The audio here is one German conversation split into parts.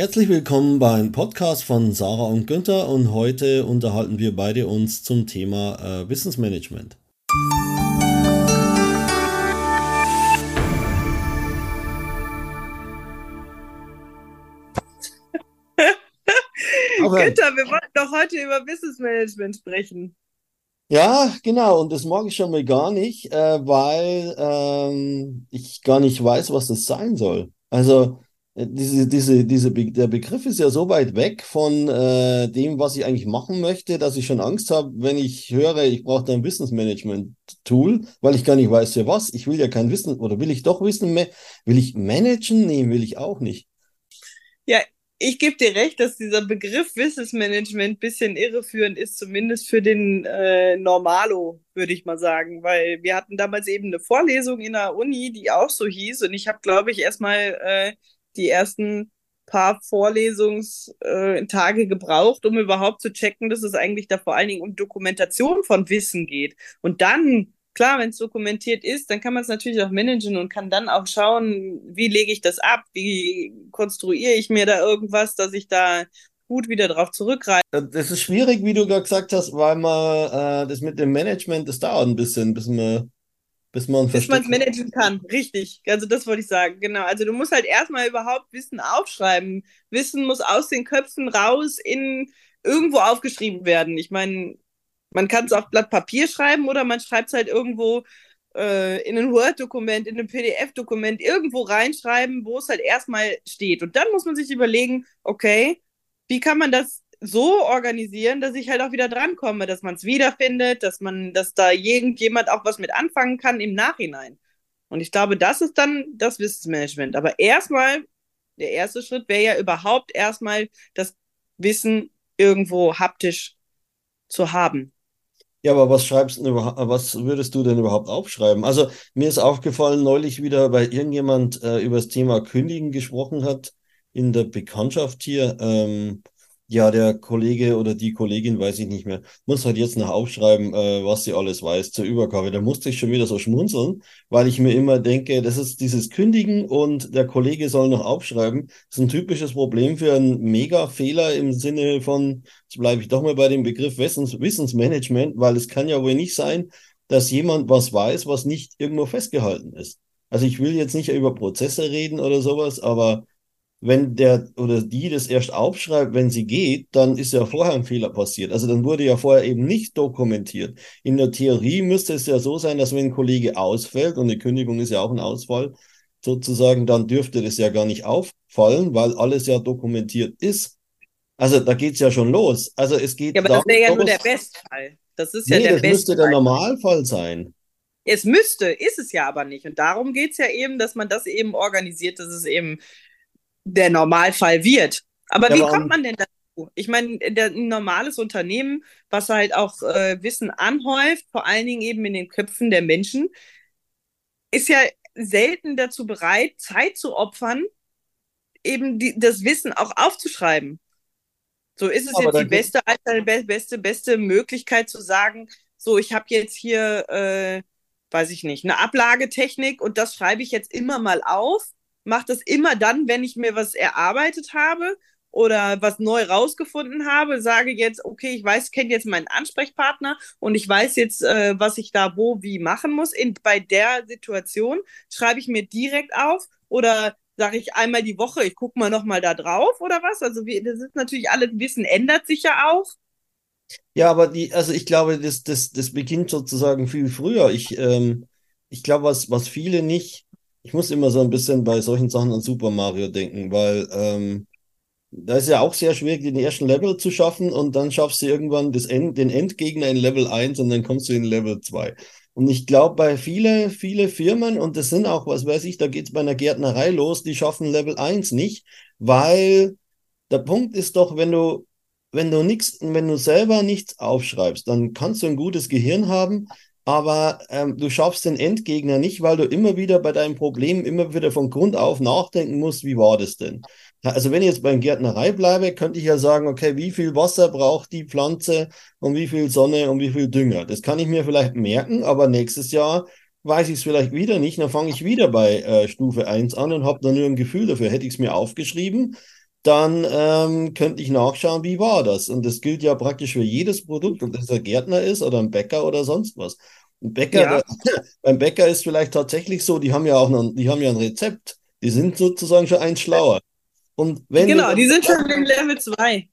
Herzlich willkommen beim Podcast von Sarah und Günther und heute unterhalten wir beide uns zum Thema äh, Wissensmanagement. Günther, wir wollten doch heute über Wissensmanagement sprechen. Ja, genau, und das mag ich schon mal gar nicht, äh, weil ähm, ich gar nicht weiß, was das sein soll. Also diese, diese, diese, Be der Begriff ist ja so weit weg von äh, dem, was ich eigentlich machen möchte, dass ich schon Angst habe, wenn ich höre, ich brauche da ein Wissensmanagement-Tool, weil ich gar nicht weiß, für was. Ich will ja kein Wissen, oder will ich doch Wissen, will ich managen? Nee, will ich auch nicht. Ja, ich gebe dir recht, dass dieser Begriff Wissensmanagement ein bisschen irreführend ist, zumindest für den äh, Normalo, würde ich mal sagen. Weil wir hatten damals eben eine Vorlesung in der Uni, die auch so hieß. Und ich habe, glaube ich, erstmal äh, die ersten paar Vorlesungstage äh, gebraucht, um überhaupt zu checken, dass es eigentlich da vor allen Dingen um Dokumentation von Wissen geht. Und dann klar, wenn es dokumentiert ist, dann kann man es natürlich auch managen und kann dann auch schauen, wie lege ich das ab, wie konstruiere ich mir da irgendwas, dass ich da gut wieder drauf zurückgreife. Das ist schwierig, wie du gerade gesagt hast, weil man äh, das mit dem Management, das dauert ein bisschen, bis man bis man bis man es managen kann, richtig. Also das wollte ich sagen, genau. Also du musst halt erstmal überhaupt Wissen aufschreiben. Wissen muss aus den Köpfen raus in irgendwo aufgeschrieben werden. Ich meine, man kann es auf Blatt Papier schreiben oder man schreibt es halt irgendwo äh, in ein Word-Dokument, in ein PDF-Dokument, irgendwo reinschreiben, wo es halt erstmal steht. Und dann muss man sich überlegen, okay, wie kann man das so organisieren, dass ich halt auch wieder drankomme, dass man es wiederfindet, dass man, dass da irgendjemand auch was mit anfangen kann im Nachhinein. Und ich glaube, das ist dann das Wissensmanagement. Aber erstmal, der erste Schritt wäre ja überhaupt erstmal das Wissen irgendwo haptisch zu haben. Ja, aber was schreibst du was würdest du denn überhaupt aufschreiben? Also mir ist aufgefallen, neulich wieder, weil irgendjemand äh, über das Thema Kündigen gesprochen hat in der Bekanntschaft hier. Ähm, ja, der Kollege oder die Kollegin, weiß ich nicht mehr, muss halt jetzt noch aufschreiben, äh, was sie alles weiß zur Übergabe. Da musste ich schon wieder so schmunzeln, weil ich mir immer denke, das ist dieses Kündigen und der Kollege soll noch aufschreiben. Das ist ein typisches Problem für einen Mega-Fehler im Sinne von, jetzt bleibe ich doch mal bei dem Begriff Wissens Wissensmanagement, weil es kann ja wohl nicht sein, dass jemand was weiß, was nicht irgendwo festgehalten ist. Also ich will jetzt nicht über Prozesse reden oder sowas, aber wenn der oder die das erst aufschreibt, wenn sie geht, dann ist ja vorher ein Fehler passiert. Also dann wurde ja vorher eben nicht dokumentiert. In der Theorie müsste es ja so sein, dass wenn ein Kollege ausfällt, und eine Kündigung ist ja auch ein Ausfall, sozusagen, dann dürfte das ja gar nicht auffallen, weil alles ja dokumentiert ist. Also da geht's ja schon los. Also es geht. Ja, aber das wäre ja nur der Bestfall. Das ist ja nee, der das müsste der Normalfall sein. Es müsste, ist es ja aber nicht. Und darum geht's ja eben, dass man das eben organisiert, dass es eben der Normalfall wird. Aber ja, wie kommt man denn dazu? Ich meine, ein normales Unternehmen, was halt auch äh, Wissen anhäuft, vor allen Dingen eben in den Köpfen der Menschen, ist ja selten dazu bereit, Zeit zu opfern, eben die, das Wissen auch aufzuschreiben. So ist es Aber jetzt die beste, beste, beste, beste Möglichkeit zu sagen, so, ich habe jetzt hier, äh, weiß ich nicht, eine Ablagetechnik und das schreibe ich jetzt immer mal auf mache das immer dann, wenn ich mir was erarbeitet habe oder was neu rausgefunden habe, sage jetzt, okay, ich weiß, kenne jetzt meinen Ansprechpartner und ich weiß jetzt, äh, was ich da wo wie machen muss. In, bei der Situation schreibe ich mir direkt auf oder sage ich einmal die Woche, ich gucke mal nochmal da drauf oder was? Also wie, das ist natürlich alles Wissen ändert sich ja auch. Ja, aber die, also ich glaube, das, das, das beginnt sozusagen viel früher. Ich, ähm, ich glaube, was, was viele nicht ich muss immer so ein bisschen bei solchen Sachen an Super Mario denken, weil ähm, da ist ja auch sehr schwierig, den ersten Level zu schaffen und dann schaffst du irgendwann das End, den Endgegner in Level 1 und dann kommst du in Level 2. Und ich glaube, bei viele, viele Firmen, und das sind auch, was weiß ich, da geht es bei einer Gärtnerei los, die schaffen Level 1 nicht, weil der Punkt ist doch, wenn du, wenn du nichts, wenn du selber nichts aufschreibst, dann kannst du ein gutes Gehirn haben, aber ähm, du schaffst den Endgegner nicht, weil du immer wieder bei deinem Problem immer wieder von Grund auf nachdenken musst, wie war das denn? Also wenn ich jetzt beim Gärtnerei bleibe, könnte ich ja sagen, okay, wie viel Wasser braucht die Pflanze und wie viel Sonne und wie viel Dünger? Das kann ich mir vielleicht merken, aber nächstes Jahr weiß ich es vielleicht wieder nicht, dann fange ich wieder bei äh, Stufe 1 an und habe dann nur ein Gefühl dafür. Hätte ich es mir aufgeschrieben, dann ähm, könnte ich nachschauen, wie war das. Und das gilt ja praktisch für jedes Produkt, ob das ein Gärtner ist oder ein Bäcker oder sonst was. Ein Bäcker, ja. der, beim Bäcker ist vielleicht tatsächlich so, die haben ja auch noch, die haben ja ein Rezept. Die sind sozusagen schon eins schlauer. Und wenn genau, die sind schon im Level 2.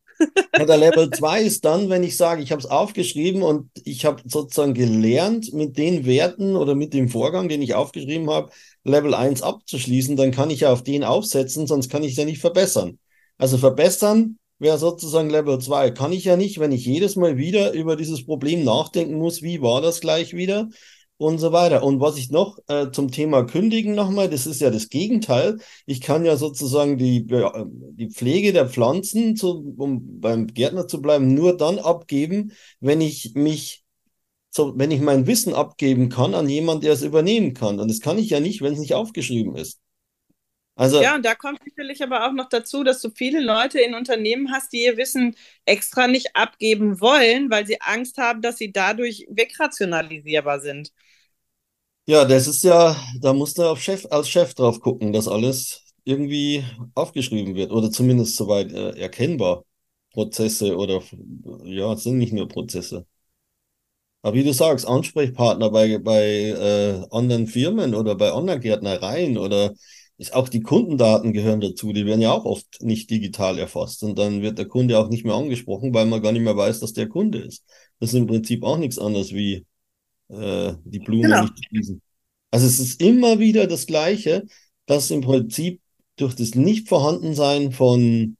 Ja, der Level 2 ist dann, wenn ich sage, ich habe es aufgeschrieben und ich habe sozusagen gelernt, mit den Werten oder mit dem Vorgang, den ich aufgeschrieben habe, Level 1 abzuschließen, dann kann ich ja auf den aufsetzen, sonst kann ich es ja nicht verbessern. Also verbessern wäre sozusagen Level 2. Kann ich ja nicht, wenn ich jedes Mal wieder über dieses Problem nachdenken muss, wie war das gleich wieder, und so weiter. Und was ich noch äh, zum Thema Kündigen nochmal, das ist ja das Gegenteil. Ich kann ja sozusagen die, äh, die Pflege der Pflanzen, zu, um beim Gärtner zu bleiben, nur dann abgeben, wenn ich mich, so, wenn ich mein Wissen abgeben kann an jemanden, der es übernehmen kann. Und das kann ich ja nicht, wenn es nicht aufgeschrieben ist. Also, ja, und da kommt sicherlich aber auch noch dazu, dass du viele Leute in Unternehmen hast, die ihr Wissen extra nicht abgeben wollen, weil sie Angst haben, dass sie dadurch wegrationalisierbar sind. Ja, das ist ja, da musst du auf Chef, als Chef drauf gucken, dass alles irgendwie aufgeschrieben wird oder zumindest soweit äh, erkennbar. Prozesse oder ja, es sind nicht nur Prozesse. Aber wie du sagst, Ansprechpartner bei, bei äh, anderen Firmen oder bei Online-Gärtnereien oder ist auch die Kundendaten gehören dazu, die werden ja auch oft nicht digital erfasst und dann wird der Kunde auch nicht mehr angesprochen, weil man gar nicht mehr weiß, dass der Kunde ist. Das ist im Prinzip auch nichts anderes wie äh, die Blume genau. nicht gießen. Also es ist immer wieder das Gleiche, dass im Prinzip durch das Nichtvorhandensein von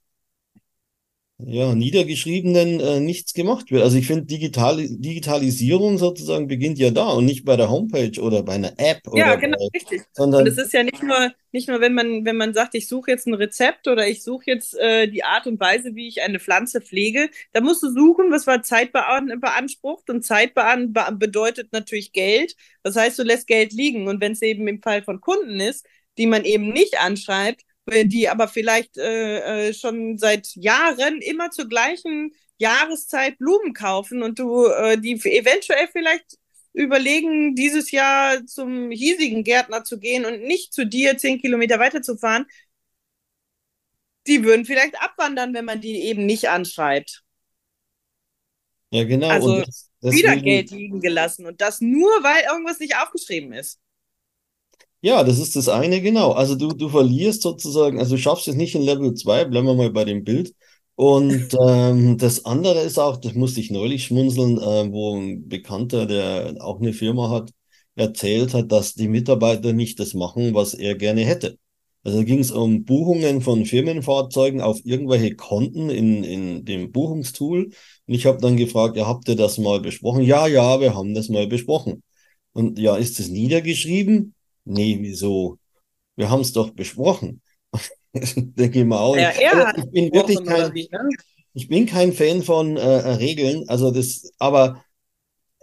ja, niedergeschriebenen äh, nichts gemacht wird. Also ich finde, Digital Digitalisierung sozusagen beginnt ja da und nicht bei der Homepage oder bei einer App. Ja, genau, bei, richtig. Sondern, und es ist ja nicht nur, nicht nur, wenn man, wenn man sagt, ich suche jetzt ein Rezept oder ich suche jetzt äh, die Art und Weise, wie ich eine Pflanze pflege, da musst du suchen, was war Zeit beansprucht und Zeit bedeutet natürlich Geld. Das heißt, du lässt Geld liegen und wenn es eben im Fall von Kunden ist, die man eben nicht anschreibt, die aber vielleicht äh, äh, schon seit Jahren immer zur gleichen Jahreszeit Blumen kaufen und du äh, die eventuell vielleicht überlegen, dieses Jahr zum hiesigen Gärtner zu gehen und nicht zu dir zehn Kilometer weiterzufahren, die würden vielleicht abwandern, wenn man die eben nicht anschreibt. Ja, genau. Also das, wieder Geld liegen gelassen und das nur, weil irgendwas nicht aufgeschrieben ist. Ja, das ist das eine, genau. Also du, du verlierst sozusagen, also du schaffst es nicht in Level 2, bleiben wir mal bei dem Bild. Und ähm, das andere ist auch, das musste ich neulich schmunzeln, äh, wo ein Bekannter, der auch eine Firma hat, erzählt hat, dass die Mitarbeiter nicht das machen, was er gerne hätte. Also ging es um Buchungen von Firmenfahrzeugen auf irgendwelche Konten in, in dem Buchungstool. Und ich habe dann gefragt, ja, habt ihr das mal besprochen? Ja, ja, wir haben das mal besprochen. Und ja, ist es niedergeschrieben? Nee, wieso? Wir haben es doch besprochen. Denke ich mal auch. Ja, er ich bin wirklich kein, ne? ich bin kein Fan von äh, Regeln. Also das, aber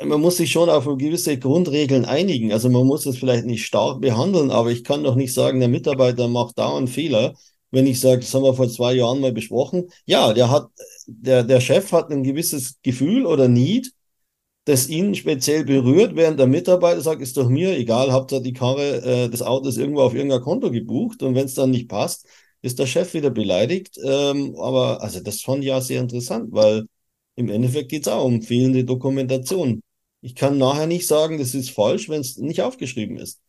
man muss sich schon auf gewisse Grundregeln einigen. Also man muss es vielleicht nicht stark behandeln, aber ich kann doch nicht sagen, der Mitarbeiter macht da einen Fehler. Wenn ich sage, das haben wir vor zwei Jahren mal besprochen. Ja, der hat, der, der Chef hat ein gewisses Gefühl oder Need das ihn speziell berührt, während der Mitarbeiter sagt, ist doch mir egal, Hauptsache die Karre, äh, das Auto ist irgendwo auf irgendein Konto gebucht und wenn es dann nicht passt, ist der Chef wieder beleidigt. Ähm, aber also das fand ich ja sehr interessant, weil im Endeffekt geht es auch um fehlende Dokumentation. Ich kann nachher nicht sagen, das ist falsch, wenn es nicht aufgeschrieben ist.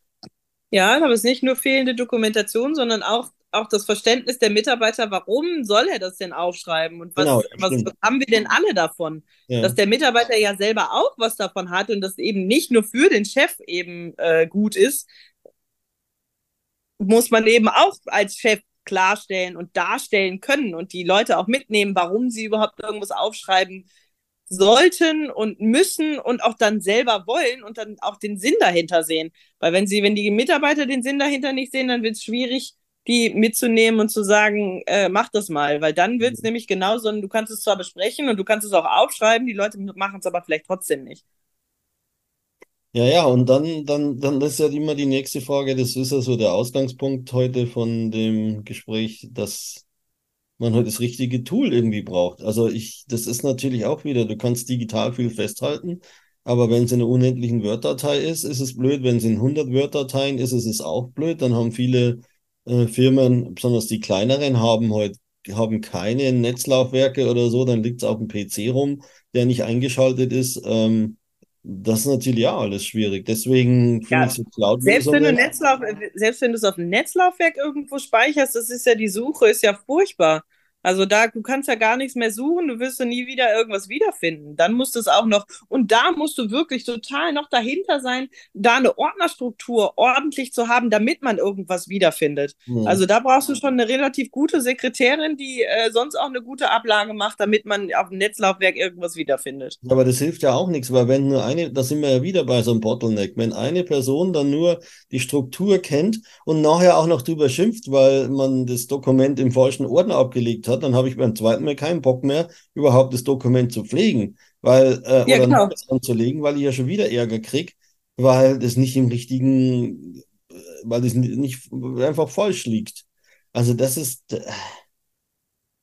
Ja, aber es ist nicht nur fehlende Dokumentation, sondern auch auch das Verständnis der Mitarbeiter, warum soll er das denn aufschreiben und was, genau, was, was haben wir denn alle davon? Ja. Dass der Mitarbeiter ja selber auch was davon hat und das eben nicht nur für den Chef eben äh, gut ist, muss man eben auch als Chef klarstellen und darstellen können und die Leute auch mitnehmen, warum sie überhaupt irgendwas aufschreiben sollten und müssen und auch dann selber wollen und dann auch den Sinn dahinter sehen. Weil wenn sie, wenn die Mitarbeiter den Sinn dahinter nicht sehen, dann wird es schwierig, die mitzunehmen und zu sagen, äh, mach das mal, weil dann wird es mhm. nämlich genauso, du kannst es zwar besprechen und du kannst es auch aufschreiben, die Leute machen es aber vielleicht trotzdem nicht. Ja, ja, und dann, dann, dann ist ja immer die nächste Frage, das ist ja so der Ausgangspunkt heute von dem Gespräch, dass man heute halt das richtige Tool irgendwie braucht. Also ich, das ist natürlich auch wieder, du kannst digital viel festhalten, aber wenn es in einer unendlichen Word-Datei ist, ist es blöd. Wenn es in 100 Word-Dateien ist, ist es auch blöd. Dann haben viele äh, Firmen, besonders die kleineren, haben heute haben keine Netzlaufwerke oder so, dann liegt es auf dem PC rum, der nicht eingeschaltet ist. Ähm, das ist natürlich ja alles schwierig. Deswegen finde ja, ich so cloud selbst wenn, du Netzlauf, selbst wenn du es auf dem Netzlaufwerk irgendwo speicherst, das ist ja die Suche, ist ja furchtbar. Also da, du kannst ja gar nichts mehr suchen, du wirst ja nie wieder irgendwas wiederfinden. Dann musst du es auch noch, und da musst du wirklich total noch dahinter sein, da eine Ordnerstruktur ordentlich zu haben, damit man irgendwas wiederfindet. Mhm. Also da brauchst du schon eine relativ gute Sekretärin, die äh, sonst auch eine gute Ablage macht, damit man auf dem Netzlaufwerk irgendwas wiederfindet. Aber das hilft ja auch nichts, weil wenn nur eine, da sind wir ja wieder bei so einem Bottleneck, wenn eine Person dann nur die Struktur kennt und nachher auch noch drüber schimpft, weil man das Dokument im falschen Ordner abgelegt hat, hat, dann habe ich beim zweiten Mal keinen Bock mehr, überhaupt das Dokument zu pflegen, weil, äh, ja, oder genau. anzulegen, weil ich ja schon wieder Ärger kriege, weil das nicht im richtigen, äh, weil das nicht einfach falsch liegt. Also das ist, äh,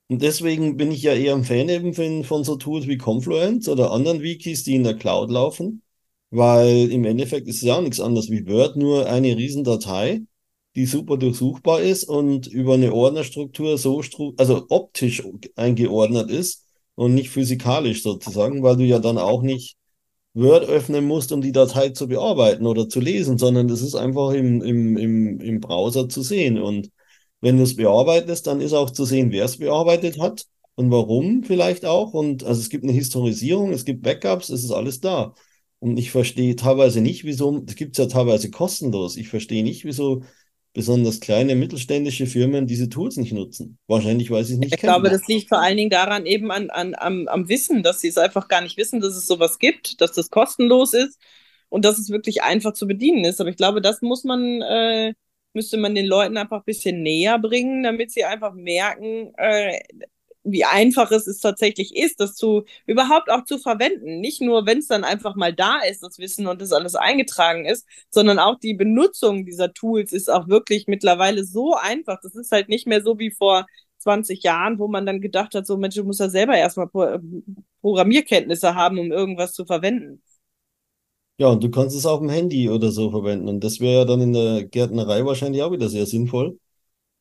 und deswegen bin ich ja eher ein Fan eben von, von so Tools wie Confluence oder anderen Wikis, die in der Cloud laufen, weil im Endeffekt ist es ja auch nichts anderes wie Word, nur eine Riesendatei die super durchsuchbar ist und über eine Ordnerstruktur so, stru also optisch eingeordnet ist und nicht physikalisch sozusagen, weil du ja dann auch nicht Word öffnen musst, um die Datei zu bearbeiten oder zu lesen, sondern das ist einfach im, im, im, im Browser zu sehen. Und wenn du es bearbeitest, dann ist auch zu sehen, wer es bearbeitet hat und warum vielleicht auch. Und also es gibt eine Historisierung, es gibt Backups, es ist alles da. Und ich verstehe teilweise nicht, wieso, es gibt es ja teilweise kostenlos. Ich verstehe nicht, wieso besonders kleine mittelständische Firmen diese Tools nicht nutzen. Wahrscheinlich, weil sie es nicht ich kennen. Ich glaube, das liegt vor allen Dingen daran eben an, an, am, am Wissen, dass sie es einfach gar nicht wissen, dass es sowas gibt, dass das kostenlos ist und dass es wirklich einfach zu bedienen ist. Aber ich glaube, das muss man, äh, müsste man den Leuten einfach ein bisschen näher bringen, damit sie einfach merken, äh, wie einfach es, es tatsächlich ist, das zu überhaupt auch zu verwenden. Nicht nur, wenn es dann einfach mal da ist, das Wissen und das alles eingetragen ist, sondern auch die Benutzung dieser Tools ist auch wirklich mittlerweile so einfach. Das ist halt nicht mehr so wie vor 20 Jahren, wo man dann gedacht hat, so Mensch, du musst ja selber erstmal Programmierkenntnisse haben, um irgendwas zu verwenden. Ja, und du kannst es auf dem Handy oder so verwenden. Und das wäre ja dann in der Gärtnerei wahrscheinlich auch wieder sehr sinnvoll.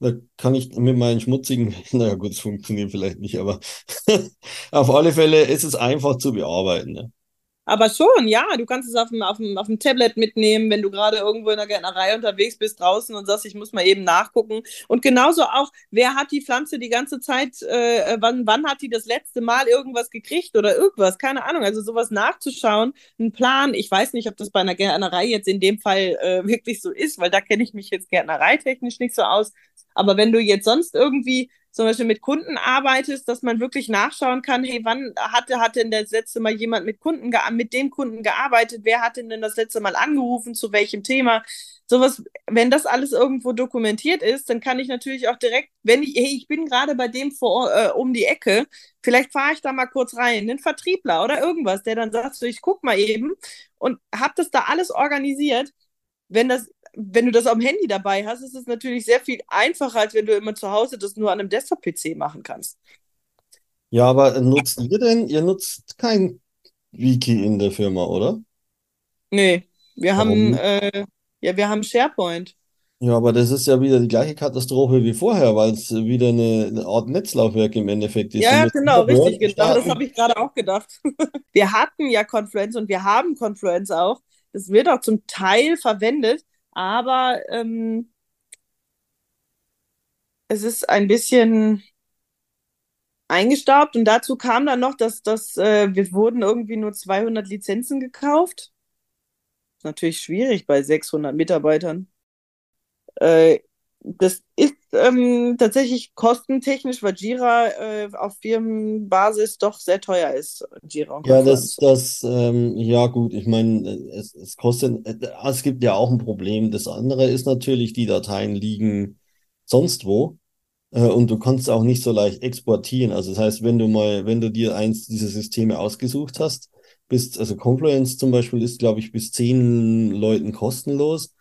Da kann ich mit meinen schmutzigen, naja gut, es funktioniert vielleicht nicht, aber auf alle Fälle ist es einfach zu bearbeiten. Ne? Aber schon, ja, du kannst es auf dem, auf dem, auf dem Tablet mitnehmen, wenn du gerade irgendwo in der Gärtnerei unterwegs bist draußen und sagst, ich muss mal eben nachgucken. Und genauso auch, wer hat die Pflanze die ganze Zeit, äh, wann, wann hat die das letzte Mal irgendwas gekriegt oder irgendwas, keine Ahnung. Also sowas nachzuschauen, ein Plan, ich weiß nicht, ob das bei einer Gärtnerei jetzt in dem Fall äh, wirklich so ist, weil da kenne ich mich jetzt gärtnereitechnisch nicht so aus. Aber wenn du jetzt sonst irgendwie zum Beispiel mit Kunden arbeitest, dass man wirklich nachschauen kann, hey, wann hatte, hat denn das letzte Mal jemand mit Kunden, mit dem Kunden gearbeitet? Wer hat denn das letzte Mal angerufen? Zu welchem Thema? Sowas, wenn das alles irgendwo dokumentiert ist, dann kann ich natürlich auch direkt, wenn ich, hey, ich bin gerade bei dem vor, äh, um die Ecke, vielleicht fahre ich da mal kurz rein, einen Vertriebler oder irgendwas, der dann sagt, so, ich guck mal eben und hab das da alles organisiert. Wenn das wenn du das am Handy dabei hast, ist es natürlich sehr viel einfacher, als wenn du immer zu Hause das nur an einem Desktop-PC machen kannst. Ja, aber nutzt ihr denn, ihr nutzt kein Wiki in der Firma, oder? Nee, wir Warum? haben, äh, ja, wir haben SharePoint. Ja, aber das ist ja wieder die gleiche Katastrophe wie vorher, weil es wieder eine, eine, Art Netzlaufwerk im Endeffekt ist. Ja, genau, richtig, genau. Das habe ich gerade auch gedacht. wir hatten ja Confluence und wir haben Confluence auch. Das wird auch zum Teil verwendet, aber ähm, es ist ein bisschen eingestaubt und dazu kam dann noch, dass, dass äh, wir wurden irgendwie nur 200 Lizenzen gekauft. Natürlich schwierig bei 600 Mitarbeitern. Äh, das ist ähm, tatsächlich kostentechnisch, weil Jira äh, auf Firmenbasis doch sehr teuer ist. Jira und ja, das, das, ähm, ja gut, ich meine, es, es kostet, äh, es gibt ja auch ein Problem. Das andere ist natürlich, die Dateien liegen sonst wo äh, und du kannst auch nicht so leicht exportieren. Also das heißt, wenn du mal, wenn du dir eins dieser Systeme ausgesucht hast, bist, also Confluence zum Beispiel ist, glaube ich, bis zehn Leuten kostenlos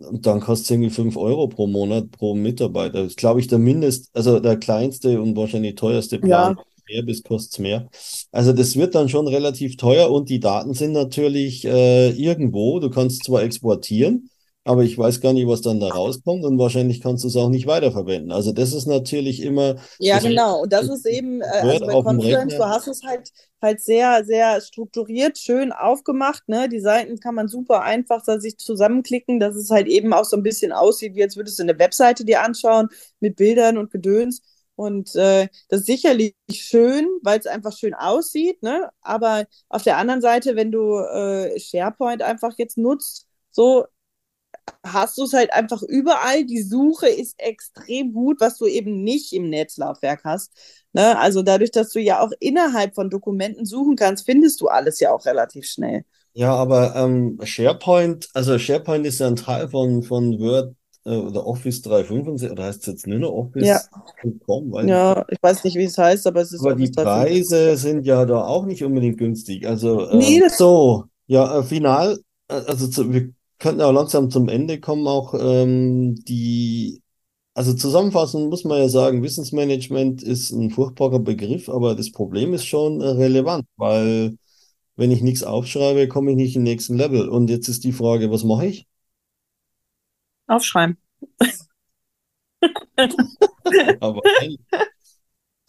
und dann kostet es irgendwie 5 Euro pro Monat pro Mitarbeiter. Das ist, glaube ich, der Mindest, also der kleinste und wahrscheinlich teuerste Plan. Ja. Mehr bis kostet es mehr. Also das wird dann schon relativ teuer und die Daten sind natürlich äh, irgendwo. Du kannst zwar exportieren, aber ich weiß gar nicht, was dann da rauskommt und wahrscheinlich kannst du es auch nicht weiterverwenden. Also das ist natürlich immer. Ja, genau. Und das ist eben, äh, also bei Confluence, du hast es halt halt sehr, sehr strukturiert, schön aufgemacht. Ne? Die Seiten kann man super einfach sich zusammenklicken, dass es halt eben auch so ein bisschen aussieht, wie als würdest du eine Webseite dir anschauen mit Bildern und Gedöns. Und äh, das ist sicherlich schön, weil es einfach schön aussieht. Ne? Aber auf der anderen Seite, wenn du äh, SharePoint einfach jetzt nutzt, so hast du es halt einfach überall. Die Suche ist extrem gut, was du eben nicht im Netzlaufwerk hast. Ne? Also dadurch, dass du ja auch innerhalb von Dokumenten suchen kannst, findest du alles ja auch relativ schnell. Ja, aber ähm, SharePoint, also SharePoint ist ja ein Teil von, von Word äh, oder Office 365, oder heißt es jetzt nur noch Office.com? Ja. ja, ich weiß nicht, wie es heißt, aber es ist Aber Office die Preise sind ja da auch nicht unbedingt günstig. Also, äh, nee, das so, ja, äh, final, äh, also zu, wir könnten auch langsam zum Ende kommen, auch ähm, die, also zusammenfassend muss man ja sagen, Wissensmanagement ist ein furchtbarer Begriff, aber das Problem ist schon relevant, weil wenn ich nichts aufschreibe, komme ich nicht in den nächsten Level. Und jetzt ist die Frage, was mache ich? Aufschreiben. aber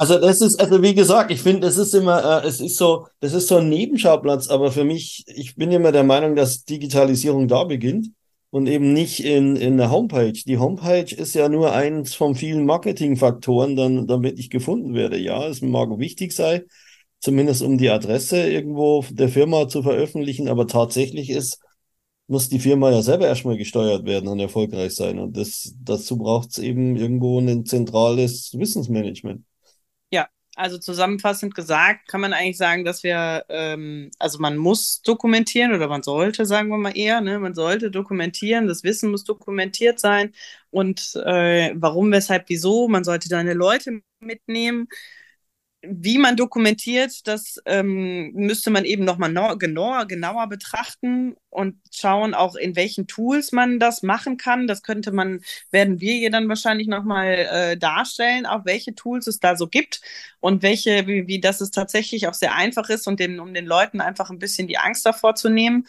also das ist, also wie gesagt, ich finde, das ist immer, äh, es ist so, das ist so ein Nebenschauplatz, aber für mich, ich bin immer der Meinung, dass Digitalisierung da beginnt und eben nicht in, in der Homepage. Die Homepage ist ja nur eins von vielen Marketingfaktoren, dann, damit ich gefunden werde. Ja, es mag wichtig sein, zumindest um die Adresse irgendwo der Firma zu veröffentlichen, aber tatsächlich ist, muss die Firma ja selber erstmal gesteuert werden und erfolgreich sein. Und das, dazu braucht es eben irgendwo ein zentrales Wissensmanagement. Also zusammenfassend gesagt, kann man eigentlich sagen, dass wir, ähm, also man muss dokumentieren oder man sollte, sagen wir mal eher, ne? man sollte dokumentieren, das Wissen muss dokumentiert sein und äh, warum, weshalb, wieso, man sollte deine Leute mitnehmen wie man dokumentiert, das ähm, müsste man eben nochmal no genauer, genauer betrachten und schauen auch, in welchen Tools man das machen kann. Das könnte man, werden wir hier dann wahrscheinlich nochmal äh, darstellen, auch welche Tools es da so gibt und welche, wie, wie das es tatsächlich auch sehr einfach ist und den, um den Leuten einfach ein bisschen die Angst davor zu nehmen.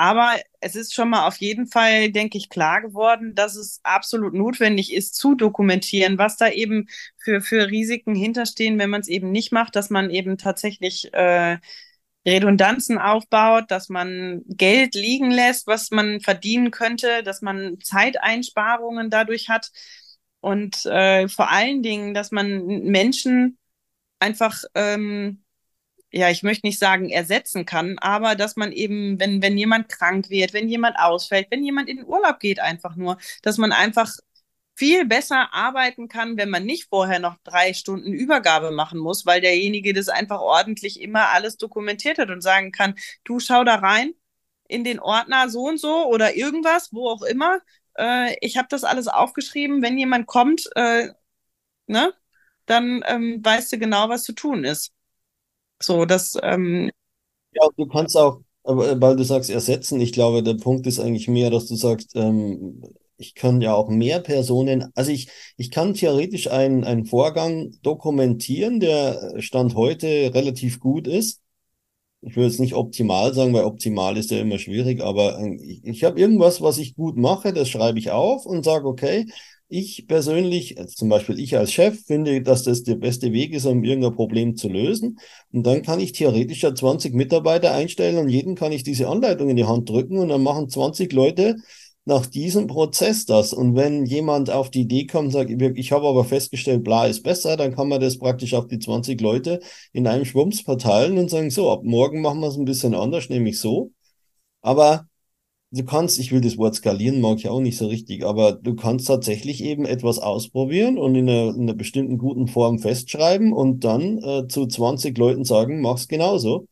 Aber es ist schon mal auf jeden Fall, denke ich, klar geworden, dass es absolut notwendig ist, zu dokumentieren, was da eben für, für Risiken hinterstehen, wenn man es eben nicht macht, dass man eben tatsächlich äh, Redundanzen aufbaut, dass man Geld liegen lässt, was man verdienen könnte, dass man Zeiteinsparungen dadurch hat. Und äh, vor allen Dingen, dass man Menschen einfach ähm, ja, ich möchte nicht sagen ersetzen kann, aber dass man eben, wenn, wenn jemand krank wird, wenn jemand ausfällt, wenn jemand in den Urlaub geht, einfach nur, dass man einfach viel besser arbeiten kann, wenn man nicht vorher noch drei Stunden Übergabe machen muss, weil derjenige das einfach ordentlich immer alles dokumentiert hat und sagen kann, du schau da rein in den Ordner so und so oder irgendwas, wo auch immer. Äh, ich habe das alles aufgeschrieben. Wenn jemand kommt, äh, ne, dann ähm, weißt du genau, was zu tun ist. So, das. Ähm, ja, du kannst auch, weil du sagst, ersetzen. Ich glaube, der Punkt ist eigentlich mehr, dass du sagst, ähm, ich kann ja auch mehr Personen, also ich, ich kann theoretisch einen, einen Vorgang dokumentieren, der Stand heute relativ gut ist. Ich will jetzt nicht optimal sagen, weil optimal ist ja immer schwierig, aber äh, ich, ich habe irgendwas, was ich gut mache, das schreibe ich auf und sage, okay, ich persönlich, also zum Beispiel ich als Chef, finde, dass das der beste Weg ist, um irgendein Problem zu lösen. Und dann kann ich theoretisch ja 20 Mitarbeiter einstellen und jedem kann ich diese Anleitung in die Hand drücken und dann machen 20 Leute nach diesem Prozess das. Und wenn jemand auf die Idee kommt und sagt, ich habe aber festgestellt, bla ist besser, dann kann man das praktisch auf die 20 Leute in einem Schwumms verteilen und sagen, so, ab morgen machen wir es ein bisschen anders, nämlich so. Aber du kannst, ich will das Wort skalieren, mag ich auch nicht so richtig, aber du kannst tatsächlich eben etwas ausprobieren und in einer, in einer bestimmten guten Form festschreiben und dann äh, zu 20 Leuten sagen, mach's genauso.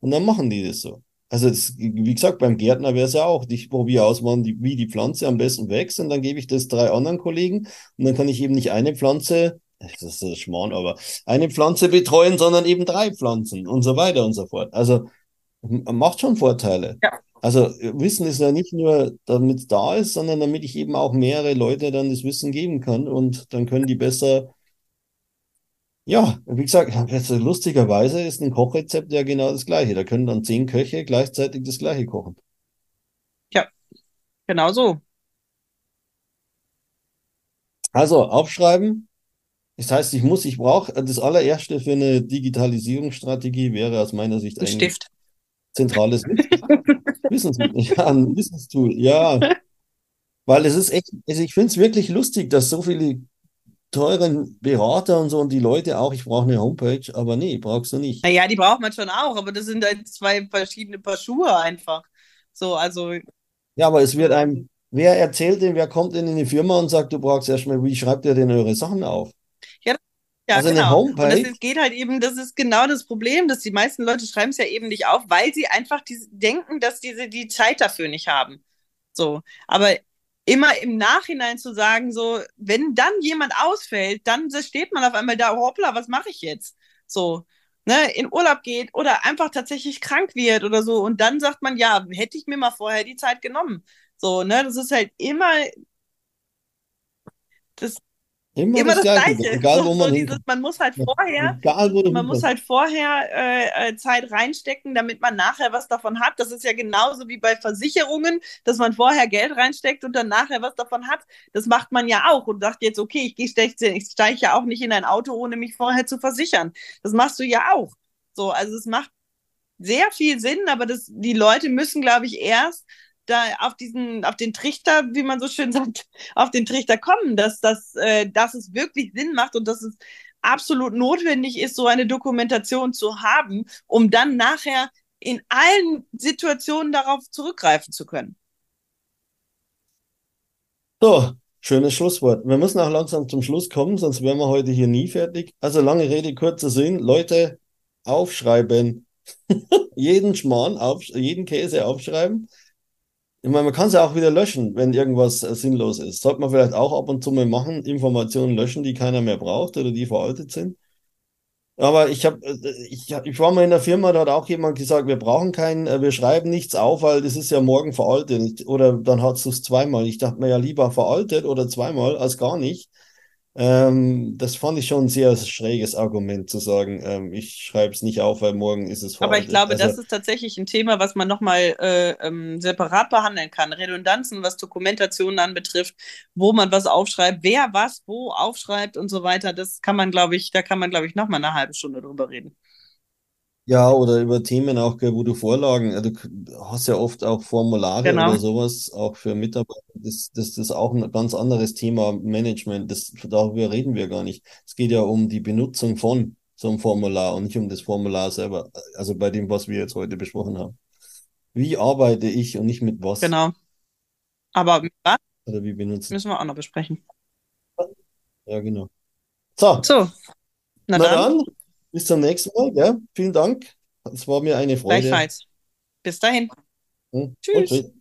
Und dann machen die das so. Also das, wie gesagt, beim Gärtner wäre es ja auch, ich probiere aus, wann die, wie die Pflanze am besten wächst und dann gebe ich das drei anderen Kollegen und dann kann ich eben nicht eine Pflanze, das ist Schmarrn, aber eine Pflanze betreuen, sondern eben drei Pflanzen und so weiter und so fort. Also macht schon Vorteile. Ja. Also Wissen ist ja nicht nur, damit es da ist, sondern damit ich eben auch mehrere Leute dann das Wissen geben kann und dann können die besser, ja, wie gesagt, lustigerweise ist ein Kochrezept ja genau das gleiche. Da können dann zehn Köche gleichzeitig das gleiche kochen. Ja, genau so. Also aufschreiben. Das heißt, ich muss, ich brauche das allererste für eine Digitalisierungsstrategie wäre aus meiner Sicht ein Stift. Zentrales Wissenstool. Ja, ein Wissenstool. Ja, weil es ist echt, also ich finde es wirklich lustig, dass so viele teuren Berater und so und die Leute auch, ich brauche eine Homepage, aber nee, brauchst du nicht. Naja, die braucht man schon auch, aber das sind halt zwei verschiedene Paar Schuhe einfach. So, also. Ja, aber es wird einem, wer erzählt denn, wer kommt denn in die Firma und sagt, du brauchst erstmal, wie schreibt ihr denn eure Sachen auf? Ja, also genau. eine Homepage. Und das ist, geht halt eben, das ist genau das Problem, dass die meisten Leute schreiben es ja eben nicht auf, weil sie einfach die, denken, dass diese die Zeit dafür nicht haben. So, aber immer im Nachhinein zu sagen, so, wenn dann jemand ausfällt, dann steht man auf einmal da, hoppla, was mache ich jetzt? So, ne, in Urlaub geht oder einfach tatsächlich krank wird oder so. Und dann sagt man, ja, hätte ich mir mal vorher die Zeit genommen. So, ne, das ist halt immer, das, Immer, Immer das, das Gleiche. Egal, wo man, so dieses, man muss halt vorher, Egal, man muss halt vorher äh, äh, Zeit reinstecken, damit man nachher was davon hat. Das ist ja genauso wie bei Versicherungen, dass man vorher Geld reinsteckt und dann nachher was davon hat. Das macht man ja auch und sagt jetzt, okay, ich, steige ja auch nicht in ein Auto, ohne mich vorher zu versichern. Das machst du ja auch. So, also es macht sehr viel Sinn, aber das, die Leute müssen, glaube ich, erst da auf diesen, auf den Trichter, wie man so schön sagt, auf den Trichter kommen, dass, dass, äh, dass es wirklich Sinn macht und dass es absolut notwendig ist, so eine Dokumentation zu haben, um dann nachher in allen Situationen darauf zurückgreifen zu können. So, schönes Schlusswort. Wir müssen auch langsam zum Schluss kommen, sonst wären wir heute hier nie fertig. Also lange Rede, kurzer Sinn. Leute, aufschreiben. jeden Schmarrn, auf, jeden Käse aufschreiben. Ich meine, man kann es ja auch wieder löschen, wenn irgendwas äh, sinnlos ist. Sollte man vielleicht auch ab und zu mal machen, Informationen löschen, die keiner mehr braucht oder die veraltet sind. Aber ich habe, äh, ich, ich war mal in der Firma, da hat auch jemand gesagt, wir brauchen keinen, äh, wir schreiben nichts auf, weil das ist ja morgen veraltet. Oder dann hast du es zweimal. Ich dachte mir ja lieber veraltet oder zweimal als gar nicht. Ähm, das fand ich schon ein sehr schräges Argument zu sagen, ähm, ich schreibe es nicht auf, weil morgen ist es vorbei. Aber ich glaube, also, das ist tatsächlich ein Thema, was man nochmal äh, ähm, separat behandeln kann. Redundanzen, was Dokumentationen anbetrifft, wo man was aufschreibt, wer was wo aufschreibt und so weiter. Das kann man, glaube ich, da kann man, glaube ich, nochmal eine halbe Stunde drüber reden. Ja, oder über Themen auch, wo du Vorlagen, du hast ja oft auch Formulare genau. oder sowas, auch für Mitarbeiter. Das, das, das ist auch ein ganz anderes Thema, Management. Das, darüber reden wir gar nicht. Es geht ja um die Benutzung von so einem Formular und nicht um das Formular selber. Also bei dem, was wir jetzt heute besprochen haben. Wie arbeite ich und nicht mit was? Genau. Aber mit was? Oder wie benutzen? Müssen wir auch noch besprechen. Ja, genau. So. So. Na, Na dann. dann. Bis zum nächsten Mal. Ja, vielen Dank. Es war mir eine Freude. Gleichfalls. Bis dahin. Hm. Tschüss.